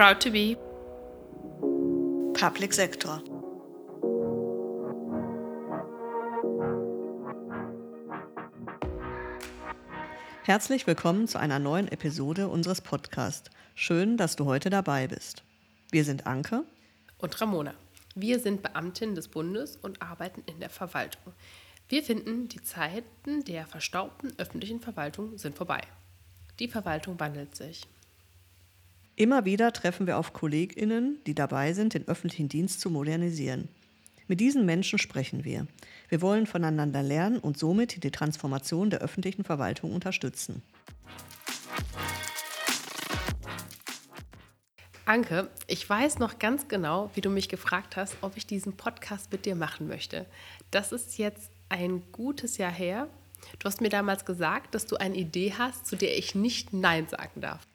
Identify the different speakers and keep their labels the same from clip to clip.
Speaker 1: Proud to be
Speaker 2: Public Sector. Herzlich willkommen zu einer neuen Episode unseres Podcasts. Schön, dass du heute dabei bist. Wir sind Anke
Speaker 1: und Ramona. Wir sind Beamtinnen des Bundes und arbeiten in der Verwaltung. Wir finden, die Zeiten der verstaubten öffentlichen Verwaltung sind vorbei. Die Verwaltung wandelt sich.
Speaker 2: Immer wieder treffen wir auf KollegInnen, die dabei sind, den öffentlichen Dienst zu modernisieren. Mit diesen Menschen sprechen wir. Wir wollen voneinander lernen und somit die Transformation der öffentlichen Verwaltung unterstützen.
Speaker 1: Anke, ich weiß noch ganz genau, wie du mich gefragt hast, ob ich diesen Podcast mit dir machen möchte. Das ist jetzt ein gutes Jahr her Du hast mir damals gesagt, dass du eine Idee hast, zu der ich nicht Nein sagen darf.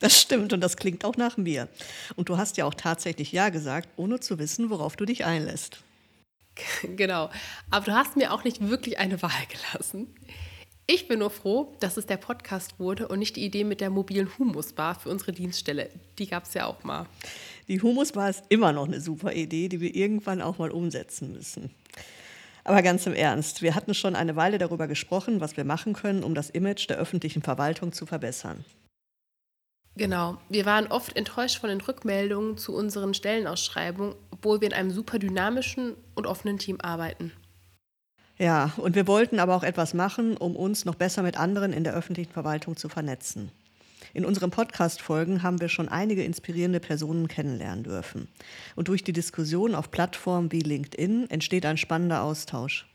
Speaker 2: Das stimmt und das klingt auch nach mir. Und du hast ja auch tatsächlich Ja gesagt, ohne zu wissen, worauf du dich einlässt.
Speaker 1: Genau, aber du hast mir auch nicht wirklich eine Wahl gelassen. Ich bin nur froh, dass es der Podcast wurde und nicht die Idee mit der mobilen Humusbar für unsere Dienststelle. Die gab es ja auch mal.
Speaker 2: Die Humusbar ist immer noch eine super Idee, die wir irgendwann auch mal umsetzen müssen. Aber ganz im Ernst, wir hatten schon eine Weile darüber gesprochen, was wir machen können, um das Image der öffentlichen Verwaltung zu verbessern.
Speaker 1: Genau, wir waren oft enttäuscht von den Rückmeldungen zu unseren Stellenausschreibungen, obwohl wir in einem super dynamischen und offenen Team arbeiten.
Speaker 2: Ja, und wir wollten aber auch etwas machen, um uns noch besser mit anderen in der öffentlichen Verwaltung zu vernetzen. In unseren Podcast-Folgen haben wir schon einige inspirierende Personen kennenlernen dürfen. Und durch die Diskussion auf Plattformen wie LinkedIn entsteht ein spannender Austausch.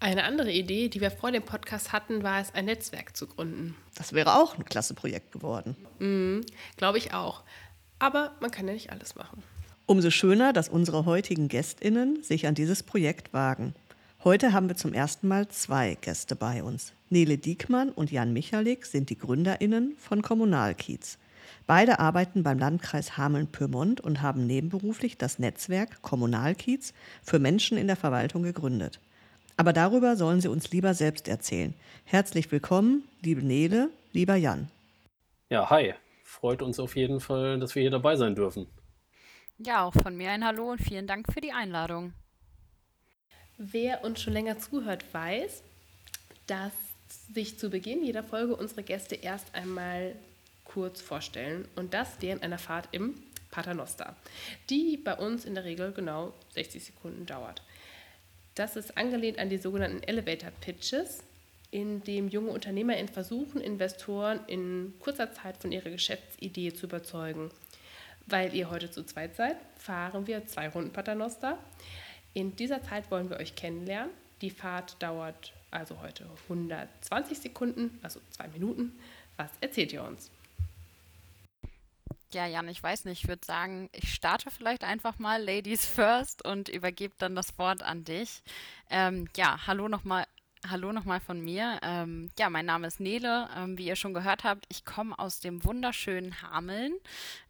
Speaker 1: Eine andere Idee, die wir vor dem Podcast hatten, war es, ein Netzwerk zu gründen.
Speaker 2: Das wäre auch ein klasse Projekt geworden.
Speaker 1: Mhm, Glaube ich auch. Aber man kann ja nicht alles machen.
Speaker 2: Umso schöner, dass unsere heutigen GästInnen sich an dieses Projekt wagen. Heute haben wir zum ersten Mal zwei Gäste bei uns. Nele Diekmann und Jan Michalik sind die GründerInnen von Kommunalkiez. Beide arbeiten beim Landkreis Hameln-Pyrmont und haben nebenberuflich das Netzwerk Kommunalkiez für Menschen in der Verwaltung gegründet. Aber darüber sollen sie uns lieber selbst erzählen. Herzlich willkommen, liebe Nele, lieber Jan.
Speaker 3: Ja, hi. Freut uns auf jeden Fall, dass wir hier dabei sein dürfen.
Speaker 4: Ja, auch von mir ein Hallo und vielen Dank für die Einladung.
Speaker 1: Wer uns schon länger zuhört, weiß, dass sich zu Beginn jeder Folge unsere Gäste erst einmal kurz vorstellen und das während einer Fahrt im Paternoster, die bei uns in der Regel genau 60 Sekunden dauert. Das ist angelehnt an die sogenannten Elevator Pitches, in dem junge UnternehmerInnen versuchen, Investoren in kurzer Zeit von ihrer Geschäftsidee zu überzeugen. Weil ihr heute zu zweit seid, fahren wir zwei Runden Paternoster. In dieser Zeit wollen wir euch kennenlernen. Die Fahrt dauert also heute 120 Sekunden, also zwei Minuten. Was erzählt ihr uns?
Speaker 4: Ja, Jan, ich weiß nicht. Ich würde sagen, ich starte vielleicht einfach mal Ladies First und übergebe dann das Wort an dich. Ähm, ja, hallo nochmal Hallo nochmal von mir. Ähm, ja, mein Name ist Nele. Ähm, wie ihr schon gehört habt, ich komme aus dem wunderschönen Hameln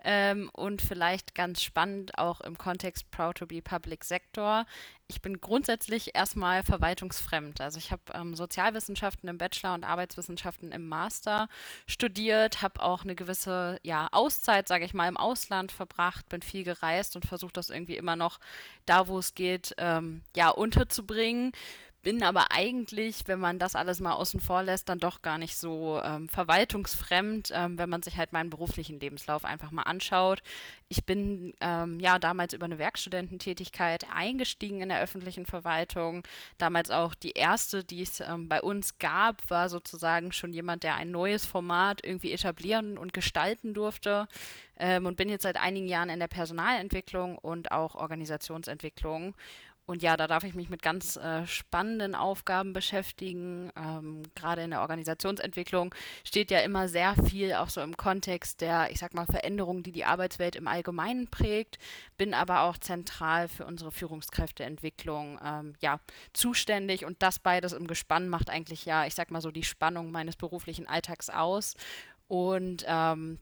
Speaker 4: ähm, und vielleicht ganz spannend auch im Kontext Proud to be Public Sector. Ich bin grundsätzlich erstmal verwaltungsfremd. Also ich habe ähm, Sozialwissenschaften im Bachelor und Arbeitswissenschaften im Master studiert, habe auch eine gewisse ja, Auszeit, sage ich mal, im Ausland verbracht, bin viel gereist und versuche das irgendwie immer noch da, wo es geht, ähm, ja, unterzubringen bin aber eigentlich, wenn man das alles mal außen vor lässt, dann doch gar nicht so ähm, verwaltungsfremd, ähm, wenn man sich halt meinen beruflichen Lebenslauf einfach mal anschaut. Ich bin ähm, ja damals über eine Werkstudententätigkeit eingestiegen in der öffentlichen Verwaltung. Damals auch die erste, die es ähm, bei uns gab, war sozusagen schon jemand, der ein neues Format irgendwie etablieren und gestalten durfte. Ähm, und bin jetzt seit einigen Jahren in der Personalentwicklung und auch Organisationsentwicklung und ja, da darf ich mich mit ganz äh, spannenden Aufgaben beschäftigen. Ähm, Gerade in der Organisationsentwicklung steht ja immer sehr viel auch so im Kontext der, ich sag mal, Veränderungen, die die Arbeitswelt im Allgemeinen prägt. Bin aber auch zentral für unsere Führungskräfteentwicklung ähm, ja, zuständig. Und das beides im Gespann macht eigentlich ja, ich sag mal so, die Spannung meines beruflichen Alltags aus. Und ähm,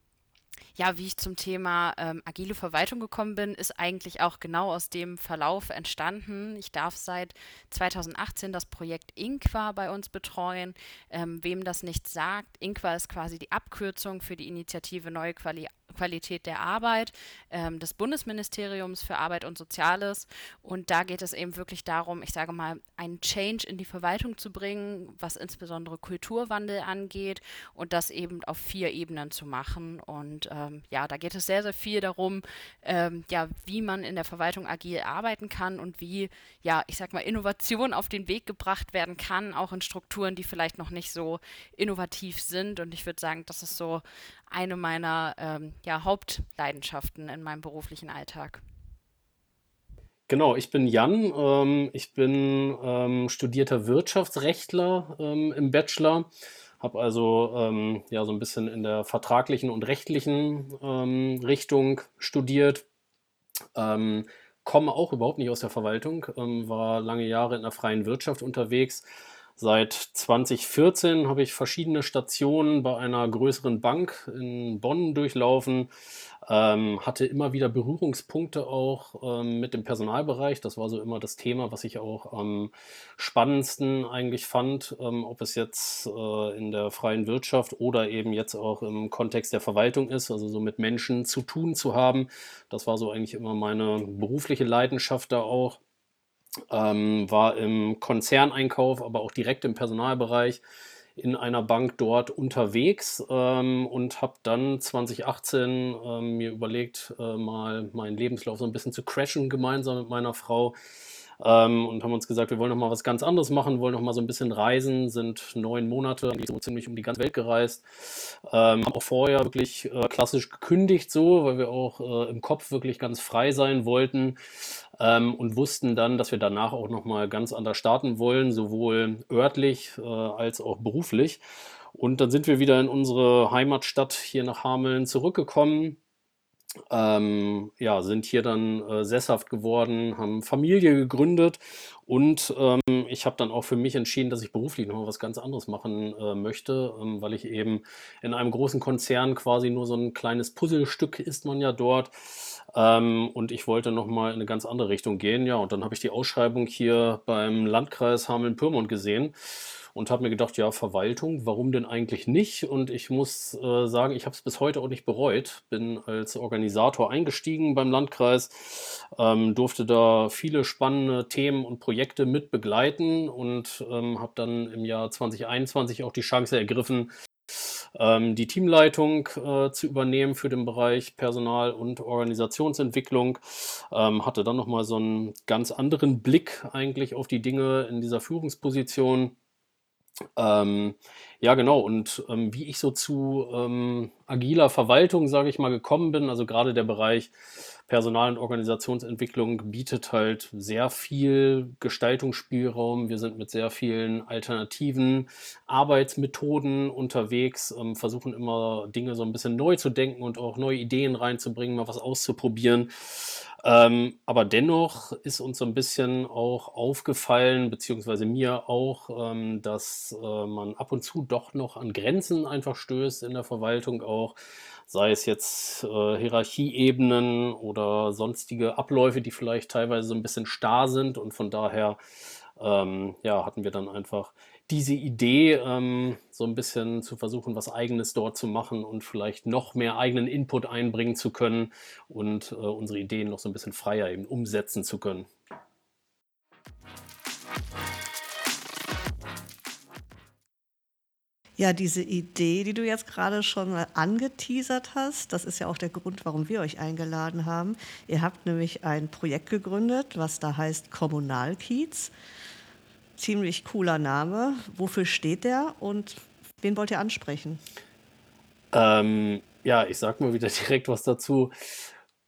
Speaker 4: Ja, wie ich zum Thema ähm, agile Verwaltung gekommen bin, ist eigentlich auch genau aus dem Verlauf entstanden. Ich darf seit 2018 das Projekt Inqua bei uns betreuen. Ähm, wem das nicht sagt, Inqua ist quasi die Abkürzung für die Initiative Neue Quali Qualität der Arbeit ähm, des Bundesministeriums für Arbeit und Soziales. Und da geht es eben wirklich darum, ich sage mal, einen Change in die Verwaltung zu bringen, was insbesondere Kulturwandel angeht und das eben auf vier Ebenen zu machen. Und äh, ähm, ja, da geht es sehr, sehr viel darum, ähm, ja, wie man in der Verwaltung agil arbeiten kann und wie, ja, ich sag mal, Innovation auf den Weg gebracht werden kann, auch in Strukturen, die vielleicht noch nicht so innovativ sind. Und ich würde sagen, das ist so eine meiner ähm, ja, Hauptleidenschaften in meinem beruflichen Alltag.
Speaker 3: Genau, ich bin Jan. Ähm, ich bin ähm, studierter Wirtschaftsrechtler ähm, im Bachelor habe also ähm, ja so ein bisschen in der vertraglichen und rechtlichen ähm, Richtung studiert. Ähm, komme auch überhaupt nicht aus der Verwaltung, ähm, war lange Jahre in der freien Wirtschaft unterwegs. Seit 2014 habe ich verschiedene Stationen bei einer größeren Bank in Bonn durchlaufen, ähm, hatte immer wieder Berührungspunkte auch ähm, mit dem Personalbereich. Das war so immer das Thema, was ich auch am spannendsten eigentlich fand, ähm, ob es jetzt äh, in der freien Wirtschaft oder eben jetzt auch im Kontext der Verwaltung ist, also so mit Menschen zu tun zu haben. Das war so eigentlich immer meine berufliche Leidenschaft da auch. Ähm, war im Konzerneinkauf, aber auch direkt im Personalbereich in einer Bank dort unterwegs ähm, und habe dann 2018 ähm, mir überlegt, äh, mal meinen Lebenslauf so ein bisschen zu crashen gemeinsam mit meiner Frau. Ähm, und haben uns gesagt, wir wollen noch mal was ganz anderes machen, wollen noch mal so ein bisschen reisen, sind neun Monate so ziemlich um die ganze Welt gereist, ähm, haben auch vorher wirklich äh, klassisch gekündigt so, weil wir auch äh, im Kopf wirklich ganz frei sein wollten ähm, und wussten dann, dass wir danach auch noch mal ganz anders starten wollen, sowohl örtlich äh, als auch beruflich. Und dann sind wir wieder in unsere Heimatstadt hier nach Hameln zurückgekommen ähm, ja, sind hier dann äh, sesshaft geworden, haben Familie gegründet und ähm, ich habe dann auch für mich entschieden, dass ich beruflich noch was ganz anderes machen äh, möchte, ähm, weil ich eben in einem großen Konzern quasi nur so ein kleines Puzzlestück ist man ja dort. Ähm, und ich wollte nochmal in eine ganz andere Richtung gehen. Ja, und dann habe ich die Ausschreibung hier beim Landkreis Hameln-Pyrmont gesehen und habe mir gedacht, ja, Verwaltung, warum denn eigentlich nicht? Und ich muss äh, sagen, ich habe es bis heute auch nicht bereut. Bin als Organisator eingestiegen beim Landkreis, ähm, durfte da viele spannende Themen und Projekte mit begleiten und ähm, habe dann im Jahr 2021 auch die Chance ergriffen, ähm, die Teamleitung äh, zu übernehmen für den Bereich Personal- und Organisationsentwicklung. Ähm, hatte dann nochmal so einen ganz anderen Blick eigentlich auf die Dinge in dieser Führungsposition ähm, ja, genau. Und ähm, wie ich so zu ähm, agiler Verwaltung, sage ich mal, gekommen bin, also gerade der Bereich Personal- und Organisationsentwicklung bietet halt sehr viel Gestaltungsspielraum. Wir sind mit sehr vielen alternativen Arbeitsmethoden unterwegs, ähm, versuchen immer Dinge so ein bisschen neu zu denken und auch neue Ideen reinzubringen, mal was auszuprobieren. Ähm, aber dennoch ist uns so ein bisschen auch aufgefallen, beziehungsweise mir auch, ähm, dass äh, man ab und zu doch noch an Grenzen einfach stößt in der Verwaltung auch, sei es jetzt äh, Hierarchieebenen oder sonstige Abläufe, die vielleicht teilweise so ein bisschen starr sind und von daher ähm, ja, hatten wir dann einfach diese Idee, ähm, so ein bisschen zu versuchen, was Eigenes dort zu machen und vielleicht noch mehr eigenen Input einbringen zu können und äh, unsere Ideen noch so ein bisschen freier eben umsetzen zu können.
Speaker 2: Ja, diese Idee, die du jetzt gerade schon mal angeteasert hast, das ist ja auch der Grund, warum wir euch eingeladen haben. Ihr habt nämlich ein Projekt gegründet, was da heißt Kommunalkiez ziemlich cooler Name. Wofür steht der und wen wollt ihr ansprechen?
Speaker 3: Ähm, ja, ich sag mal wieder direkt was dazu.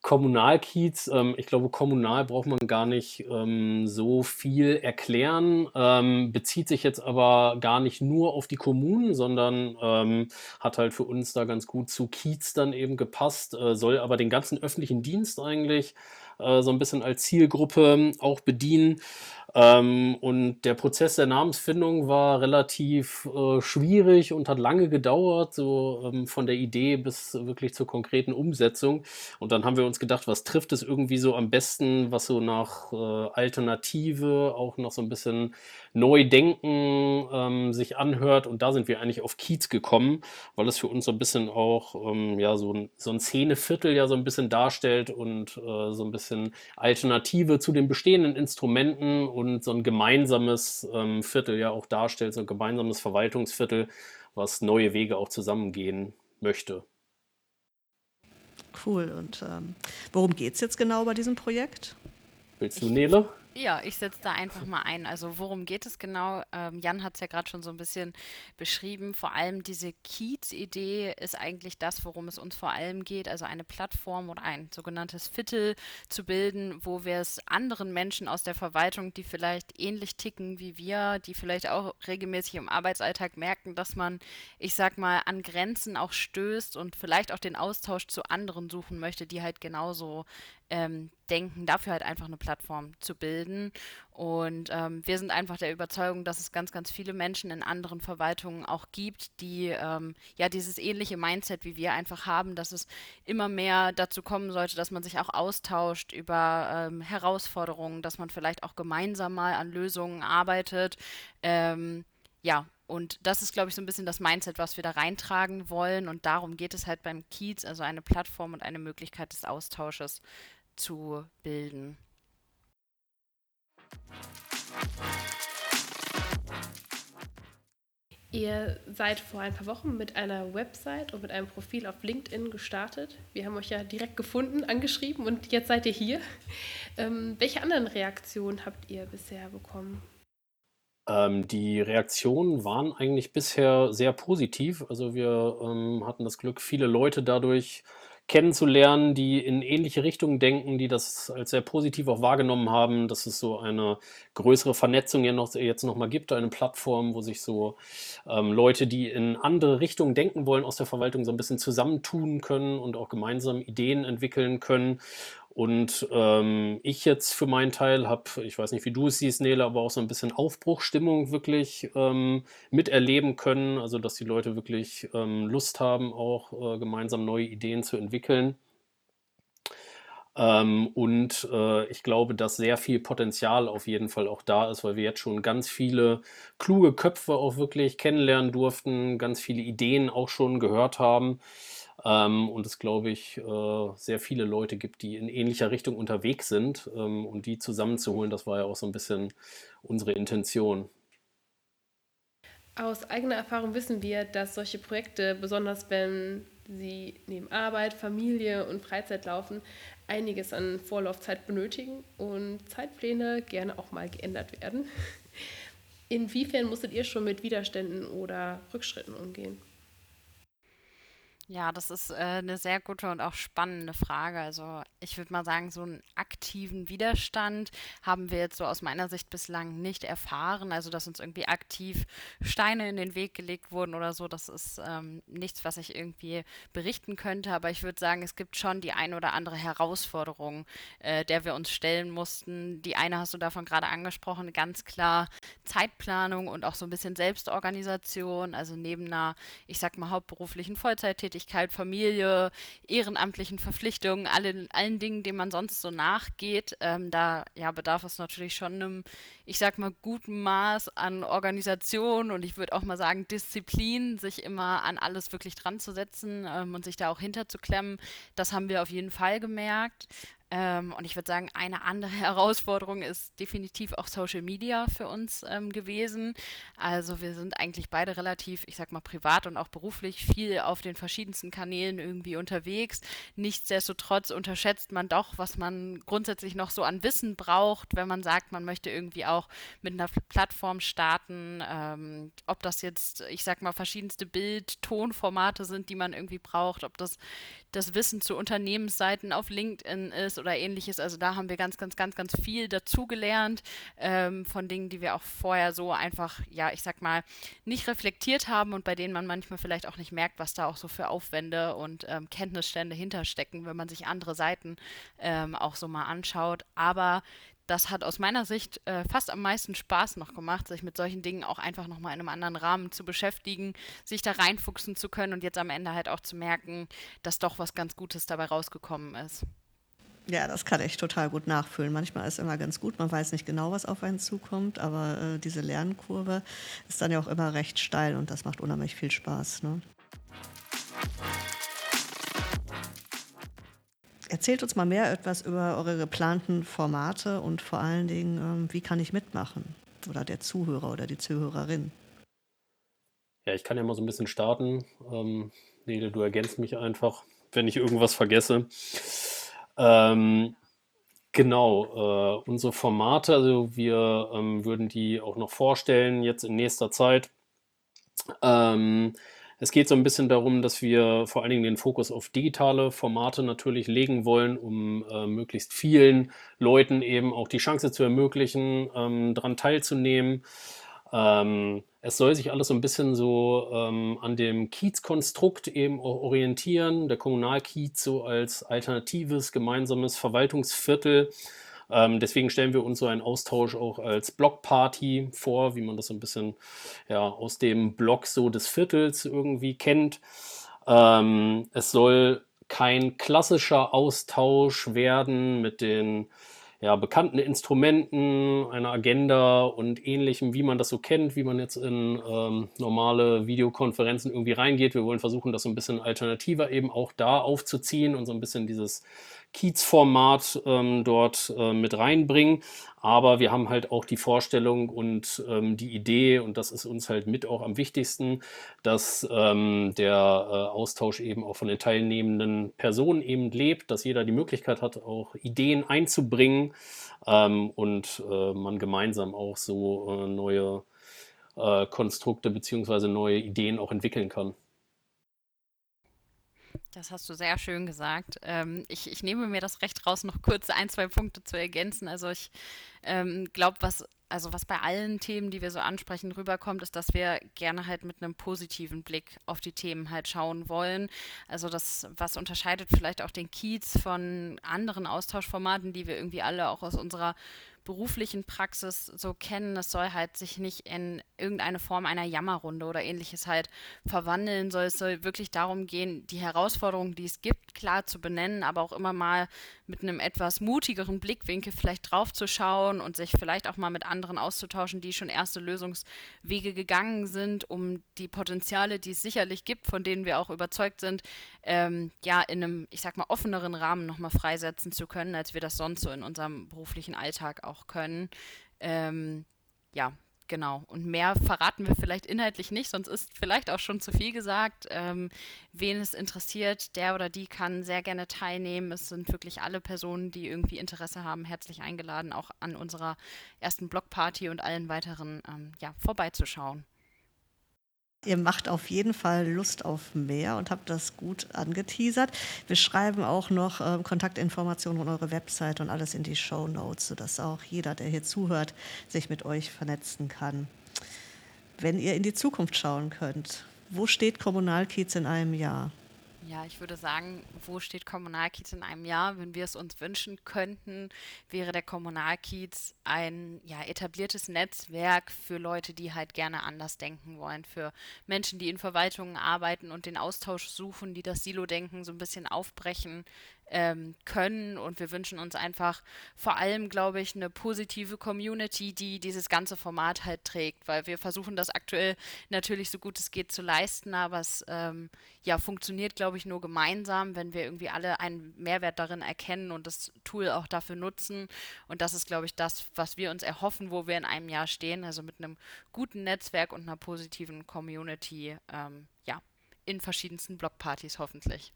Speaker 3: Kommunalkiez, ähm, ich glaube, kommunal braucht man gar nicht ähm, so viel erklären, ähm, bezieht sich jetzt aber gar nicht nur auf die Kommunen, sondern ähm, hat halt für uns da ganz gut zu Kiez dann eben gepasst, äh, soll aber den ganzen öffentlichen Dienst eigentlich äh, so ein bisschen als Zielgruppe auch bedienen. Ähm, und der Prozess der Namensfindung war relativ äh, schwierig und hat lange gedauert, so ähm, von der Idee bis wirklich zur konkreten Umsetzung. Und dann haben wir uns gedacht, was trifft es irgendwie so am besten, was so nach äh, Alternative, auch noch so ein bisschen Neudenken ähm, sich anhört. Und da sind wir eigentlich auf Kiez gekommen, weil es für uns so ein bisschen auch ähm, ja, so, ein, so ein Szeneviertel ja so ein bisschen darstellt und äh, so ein bisschen Alternative zu den bestehenden Instrumenten und so ein gemeinsames ähm, Viertel ja auch darstellt, so ein gemeinsames Verwaltungsviertel, was neue Wege auch zusammengehen möchte.
Speaker 2: Cool. Und ähm, worum geht es jetzt genau bei diesem Projekt?
Speaker 3: Willst du, Nele?
Speaker 4: Ja, ich setze da einfach mal ein. Also worum geht es genau? Ähm, Jan hat es ja gerade schon so ein bisschen beschrieben. Vor allem diese Kiez-Idee ist eigentlich das, worum es uns vor allem geht. Also eine Plattform oder ein sogenanntes Viertel zu bilden, wo wir es anderen Menschen aus der Verwaltung, die vielleicht ähnlich ticken wie wir, die vielleicht auch regelmäßig im Arbeitsalltag merken, dass man, ich sag mal, an Grenzen auch stößt und vielleicht auch den Austausch zu anderen suchen möchte, die halt genauso ähm, denken, dafür halt einfach eine Plattform zu bilden. Und ähm, wir sind einfach der Überzeugung, dass es ganz, ganz viele Menschen in anderen Verwaltungen auch gibt, die ähm, ja dieses ähnliche Mindset wie wir einfach haben, dass es immer mehr dazu kommen sollte, dass man sich auch austauscht über ähm, Herausforderungen, dass man vielleicht auch gemeinsam mal an Lösungen arbeitet. Ähm, ja, und das ist, glaube ich, so ein bisschen das Mindset, was wir da reintragen wollen. Und darum geht es halt beim Kiez, also eine Plattform und eine Möglichkeit des Austausches zu bilden.
Speaker 1: Ihr seid vor ein paar Wochen mit einer Website und mit einem Profil auf LinkedIn gestartet. Wir haben euch ja direkt gefunden, angeschrieben und jetzt seid ihr hier. Ähm, welche anderen Reaktionen habt ihr bisher bekommen?
Speaker 3: Ähm, die Reaktionen waren eigentlich bisher sehr positiv. Also wir ähm, hatten das Glück, viele Leute dadurch kennenzulernen, die in ähnliche Richtungen denken, die das als sehr positiv auch wahrgenommen haben, dass es so eine größere Vernetzung ja noch, jetzt nochmal gibt, eine Plattform, wo sich so ähm, Leute, die in andere Richtungen denken wollen, aus der Verwaltung so ein bisschen zusammentun können und auch gemeinsam Ideen entwickeln können. Und ähm, ich jetzt für meinen Teil habe, ich weiß nicht, wie du es siehst, Nele, aber auch so ein bisschen Aufbruchstimmung wirklich ähm, miterleben können. Also, dass die Leute wirklich ähm, Lust haben, auch äh, gemeinsam neue Ideen zu entwickeln. Ähm, und äh, ich glaube, dass sehr viel Potenzial auf jeden Fall auch da ist, weil wir jetzt schon ganz viele kluge Köpfe auch wirklich kennenlernen durften, ganz viele Ideen auch schon gehört haben. Ähm, und es, glaube ich, äh, sehr viele Leute gibt, die in ähnlicher Richtung unterwegs sind. Ähm, und die zusammenzuholen, das war ja auch so ein bisschen unsere Intention.
Speaker 1: Aus eigener Erfahrung wissen wir, dass solche Projekte, besonders wenn sie neben Arbeit, Familie und Freizeit laufen, einiges an Vorlaufzeit benötigen und Zeitpläne gerne auch mal geändert werden. Inwiefern musstet ihr schon mit Widerständen oder Rückschritten umgehen?
Speaker 4: Ja, das ist äh, eine sehr gute und auch spannende Frage. Also ich würde mal sagen, so einen aktiven Widerstand haben wir jetzt so aus meiner Sicht bislang nicht erfahren. Also dass uns irgendwie aktiv Steine in den Weg gelegt wurden oder so, das ist ähm, nichts, was ich irgendwie berichten könnte. Aber ich würde sagen, es gibt schon die ein oder andere Herausforderung, äh, der wir uns stellen mussten. Die eine hast du davon gerade angesprochen, ganz klar Zeitplanung und auch so ein bisschen Selbstorganisation. Also neben einer, ich sag mal, hauptberuflichen Vollzeittätigkeit Selbstständigkeit, Familie, ehrenamtlichen Verpflichtungen, allen, allen Dingen, denen man sonst so nachgeht. Ähm, da ja, bedarf es natürlich schon einem, ich sag mal, guten Maß an Organisation und ich würde auch mal sagen Disziplin, sich immer an alles wirklich dran zu setzen ähm, und sich da auch hinterzuklemmen. Das haben wir auf jeden Fall gemerkt. Ähm, und ich würde sagen, eine andere Herausforderung ist definitiv auch Social Media für uns ähm, gewesen. Also wir sind eigentlich beide relativ, ich sag mal, privat und auch beruflich viel auf den verschiedensten Kanälen irgendwie unterwegs. Nichtsdestotrotz unterschätzt man doch, was man grundsätzlich noch so an Wissen braucht, wenn man sagt, man möchte irgendwie auch mit einer Plattform starten. Ähm, ob das jetzt, ich sag mal, verschiedenste Bild-, Tonformate sind, die man irgendwie braucht, ob das das Wissen zu Unternehmensseiten auf LinkedIn ist oder ähnliches. Also da haben wir ganz, ganz, ganz, ganz viel dazugelernt ähm, von Dingen, die wir auch vorher so einfach, ja, ich sag mal, nicht reflektiert haben und bei denen man manchmal vielleicht auch nicht merkt, was da auch so für Aufwände und ähm, Kenntnisstände hinterstecken, wenn man sich andere Seiten ähm, auch so mal anschaut. Aber das hat aus meiner Sicht äh, fast am meisten Spaß noch gemacht, sich mit solchen Dingen auch einfach nochmal in einem anderen Rahmen zu beschäftigen, sich da reinfuchsen zu können und jetzt am Ende halt auch zu merken, dass doch was ganz Gutes dabei rausgekommen ist.
Speaker 2: Ja, das kann ich total gut nachfühlen. Manchmal ist es immer ganz gut, man weiß nicht genau, was auf einen zukommt, aber äh, diese Lernkurve ist dann ja auch immer recht steil und das macht unheimlich viel Spaß. Ne? Erzählt uns mal mehr etwas über eure geplanten Formate und vor allen Dingen, ähm, wie kann ich mitmachen? Oder der Zuhörer oder die Zuhörerin.
Speaker 3: Ja, ich kann ja mal so ein bisschen starten. Ähm, Nele, du ergänzt mich einfach, wenn ich irgendwas vergesse. Ähm, genau, äh, unsere Formate, also wir ähm, würden die auch noch vorstellen jetzt in nächster Zeit. Ähm, es geht so ein bisschen darum, dass wir vor allen Dingen den Fokus auf digitale Formate natürlich legen wollen, um äh, möglichst vielen Leuten eben auch die Chance zu ermöglichen, ähm, daran teilzunehmen. Ähm, es soll sich alles so ein bisschen so ähm, an dem Kiez-Konstrukt eben orientieren. Der Kommunalkiez so als alternatives gemeinsames Verwaltungsviertel ähm, deswegen stellen wir uns so einen Austausch auch als Blockparty vor, wie man das so ein bisschen ja, aus dem Block so des Viertels irgendwie kennt. Ähm, es soll kein klassischer Austausch werden mit den ja, bekannten Instrumenten, einer Agenda und ähnlichem, wie man das so kennt, wie man jetzt in ähm, normale Videokonferenzen irgendwie reingeht. Wir wollen versuchen, das so ein bisschen alternativer eben auch da aufzuziehen und so ein bisschen dieses Kiez-Format ähm, dort äh, mit reinbringen. Aber wir haben halt auch die Vorstellung und ähm, die Idee, und das ist uns halt mit auch am wichtigsten, dass ähm, der äh, Austausch eben auch von den teilnehmenden Personen eben lebt, dass jeder die Möglichkeit hat, auch Ideen einzubringen ähm, und äh, man gemeinsam auch so äh, neue äh, Konstrukte bzw. neue Ideen auch entwickeln kann.
Speaker 4: Das hast du sehr schön gesagt. Ähm, ich, ich, nehme mir das Recht raus, noch kurz ein, zwei Punkte zu ergänzen. Also ich ähm, glaube, was, also was bei allen Themen, die wir so ansprechen, rüberkommt, ist, dass wir gerne halt mit einem positiven Blick auf die Themen halt schauen wollen. Also das, was unterscheidet vielleicht auch den Kiez von anderen Austauschformaten, die wir irgendwie alle auch aus unserer beruflichen Praxis so kennen. Es soll halt sich nicht in irgendeine Form einer Jammerrunde oder ähnliches halt verwandeln, soll es soll wirklich darum gehen, die Herausforderungen, die es gibt, klar zu benennen, aber auch immer mal mit einem etwas mutigeren Blickwinkel vielleicht drauf zu schauen und sich vielleicht auch mal mit anderen auszutauschen, die schon erste Lösungswege gegangen sind, um die Potenziale, die es sicherlich gibt, von denen wir auch überzeugt sind, ähm, ja, in einem, ich sag mal, offeneren Rahmen nochmal freisetzen zu können, als wir das sonst so in unserem beruflichen Alltag auch können. Ähm, ja, Genau. Und mehr verraten wir vielleicht inhaltlich nicht, sonst ist vielleicht auch schon zu viel gesagt. Ähm, wen es interessiert, der oder die kann sehr gerne teilnehmen. Es sind wirklich alle Personen, die irgendwie Interesse haben, herzlich eingeladen, auch an unserer ersten Blogparty und allen weiteren ähm, ja, vorbeizuschauen.
Speaker 2: Ihr macht auf jeden Fall Lust auf mehr und habt das gut angeteasert. Wir schreiben auch noch äh, Kontaktinformationen und eure Website und alles in die Show Notes, sodass auch jeder, der hier zuhört, sich mit euch vernetzen kann. Wenn ihr in die Zukunft schauen könnt, wo steht Kommunalkiez in einem Jahr?
Speaker 4: Ja, ich würde sagen, wo steht Kommunalkiez in einem Jahr? Wenn wir es uns wünschen könnten, wäre der Kommunalkiez ein ja, etabliertes Netzwerk für Leute, die halt gerne anders denken wollen, für Menschen, die in Verwaltungen arbeiten und den Austausch suchen, die das Silo-Denken so ein bisschen aufbrechen ähm, können. Und wir wünschen uns einfach vor allem, glaube ich, eine positive Community, die dieses ganze Format halt trägt, weil wir versuchen das aktuell natürlich so gut es geht zu leisten, aber es ähm, ja funktioniert, glaube ich, nur gemeinsam, wenn wir irgendwie alle einen Mehrwert darin erkennen und das Tool auch dafür nutzen. Und das ist, glaube ich, das, was wir uns erhoffen, wo wir in einem Jahr stehen, also mit einem guten Netzwerk und einer positiven Community, ähm, in verschiedensten Blockpartys hoffentlich.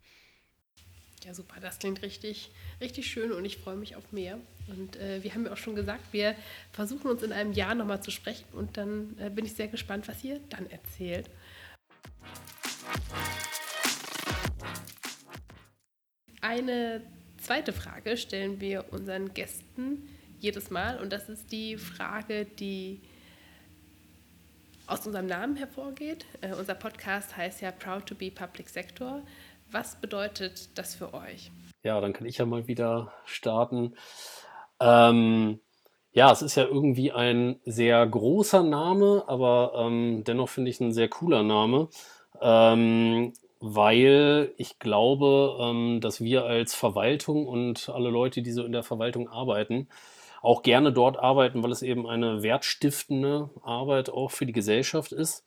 Speaker 1: Ja, super, das klingt richtig, richtig schön und ich freue mich auf mehr. Und äh, wir haben ja auch schon gesagt, wir versuchen uns in einem Jahr nochmal zu sprechen und dann äh, bin ich sehr gespannt, was ihr dann erzählt. Eine zweite Frage stellen wir unseren Gästen jedes Mal und das ist die Frage, die aus unserem Namen hervorgeht. Äh, unser Podcast heißt ja Proud to be Public Sector. Was bedeutet das für euch?
Speaker 3: Ja, dann kann ich ja mal wieder starten. Ähm, ja, es ist ja irgendwie ein sehr großer Name, aber ähm, dennoch finde ich ein sehr cooler Name, ähm, weil ich glaube, ähm, dass wir als Verwaltung und alle Leute, die so in der Verwaltung arbeiten, auch gerne dort arbeiten, weil es eben eine wertstiftende Arbeit auch für die Gesellschaft ist.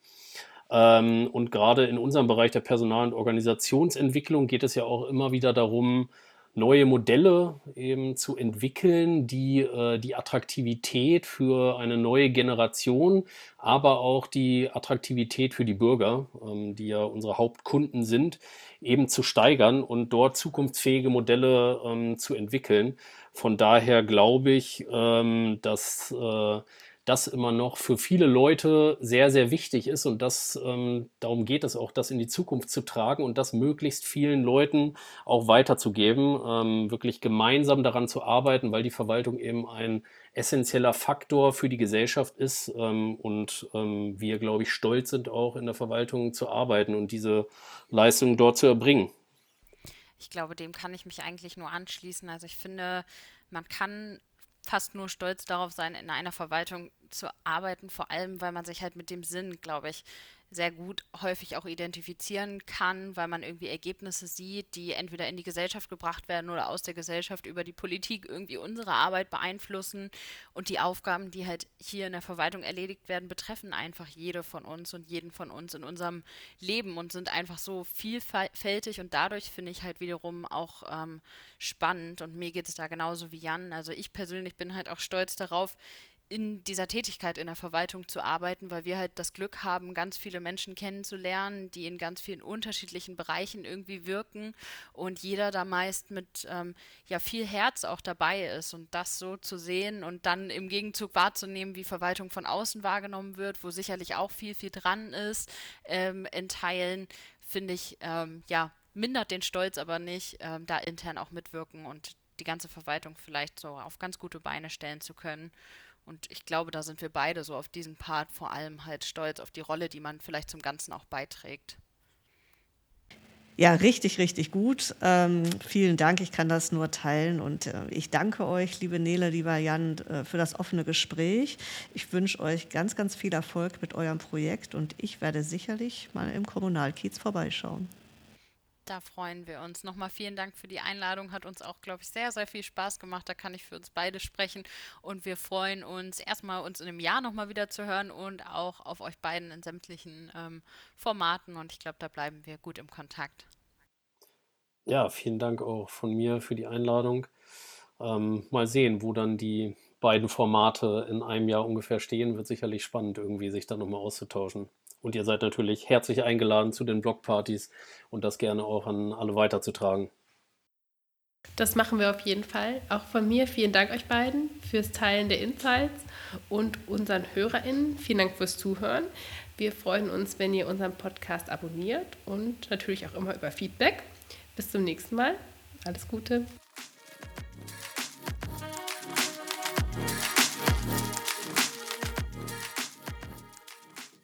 Speaker 3: Ähm, und gerade in unserem Bereich der Personal- und Organisationsentwicklung geht es ja auch immer wieder darum, neue Modelle eben zu entwickeln, die äh, die Attraktivität für eine neue Generation, aber auch die Attraktivität für die Bürger, ähm, die ja unsere Hauptkunden sind, eben zu steigern und dort zukunftsfähige Modelle ähm, zu entwickeln. Von daher glaube ich, ähm, dass äh, das immer noch für viele Leute sehr, sehr wichtig ist und das, ähm, darum geht es auch, das in die Zukunft zu tragen und das möglichst vielen Leuten auch weiterzugeben, ähm, wirklich gemeinsam daran zu arbeiten, weil die Verwaltung eben ein essentieller Faktor für die Gesellschaft ist ähm, und ähm, wir, glaube ich, stolz sind auch in der Verwaltung zu arbeiten und diese Leistung dort zu erbringen.
Speaker 4: Ich glaube, dem kann ich mich eigentlich nur anschließen. Also ich finde, man kann fast nur stolz darauf sein, in einer Verwaltung zu arbeiten, vor allem weil man sich halt mit dem Sinn, glaube ich, sehr gut häufig auch identifizieren kann, weil man irgendwie Ergebnisse sieht, die entweder in die Gesellschaft gebracht werden oder aus der Gesellschaft über die Politik irgendwie unsere Arbeit beeinflussen. Und die Aufgaben, die halt hier in der Verwaltung erledigt werden, betreffen einfach jede von uns und jeden von uns in unserem Leben und sind einfach so vielfältig und dadurch finde ich halt wiederum auch ähm, spannend. Und mir geht es da genauso wie Jan. Also ich persönlich bin halt auch stolz darauf, in dieser Tätigkeit in der Verwaltung zu arbeiten, weil wir halt das Glück haben, ganz viele Menschen kennenzulernen, die in ganz vielen unterschiedlichen Bereichen irgendwie wirken und jeder da meist mit ähm, ja viel Herz auch dabei ist und das so zu sehen und dann im Gegenzug wahrzunehmen, wie Verwaltung von außen wahrgenommen wird, wo sicherlich auch viel viel dran ist, ähm, in Teilen finde ich ähm, ja mindert den Stolz aber nicht, ähm, da intern auch mitwirken und die ganze Verwaltung vielleicht so auf ganz gute Beine stellen zu können. Und ich glaube, da sind wir beide so auf diesen Part vor allem halt stolz auf die Rolle, die man vielleicht zum Ganzen auch beiträgt.
Speaker 2: Ja, richtig, richtig gut. Ähm, vielen Dank. Ich kann das nur teilen und äh, ich danke euch, liebe Nele, lieber Jan, äh, für das offene Gespräch. Ich wünsche euch ganz, ganz viel Erfolg mit eurem Projekt und ich werde sicherlich mal im Kommunalkiez vorbeischauen.
Speaker 4: Da freuen wir uns. Nochmal vielen Dank für die Einladung. Hat uns auch, glaube ich, sehr, sehr viel Spaß gemacht. Da kann ich für uns beide sprechen. Und wir freuen uns erstmal, uns in einem Jahr nochmal wieder zu hören und auch auf euch beiden in sämtlichen ähm, Formaten. Und ich glaube, da bleiben wir gut im Kontakt.
Speaker 3: Ja, vielen Dank auch von mir für die Einladung. Ähm, mal sehen, wo dann die beiden Formate in einem Jahr ungefähr stehen. Wird sicherlich spannend, irgendwie sich da nochmal auszutauschen. Und ihr seid natürlich herzlich eingeladen zu den Blogpartys und das gerne auch an alle weiterzutragen.
Speaker 1: Das machen wir auf jeden Fall. Auch von mir vielen Dank euch beiden fürs Teilen der Insights und unseren HörerInnen vielen Dank fürs Zuhören. Wir freuen uns, wenn ihr unseren Podcast abonniert und natürlich auch immer über Feedback. Bis zum nächsten Mal. Alles Gute.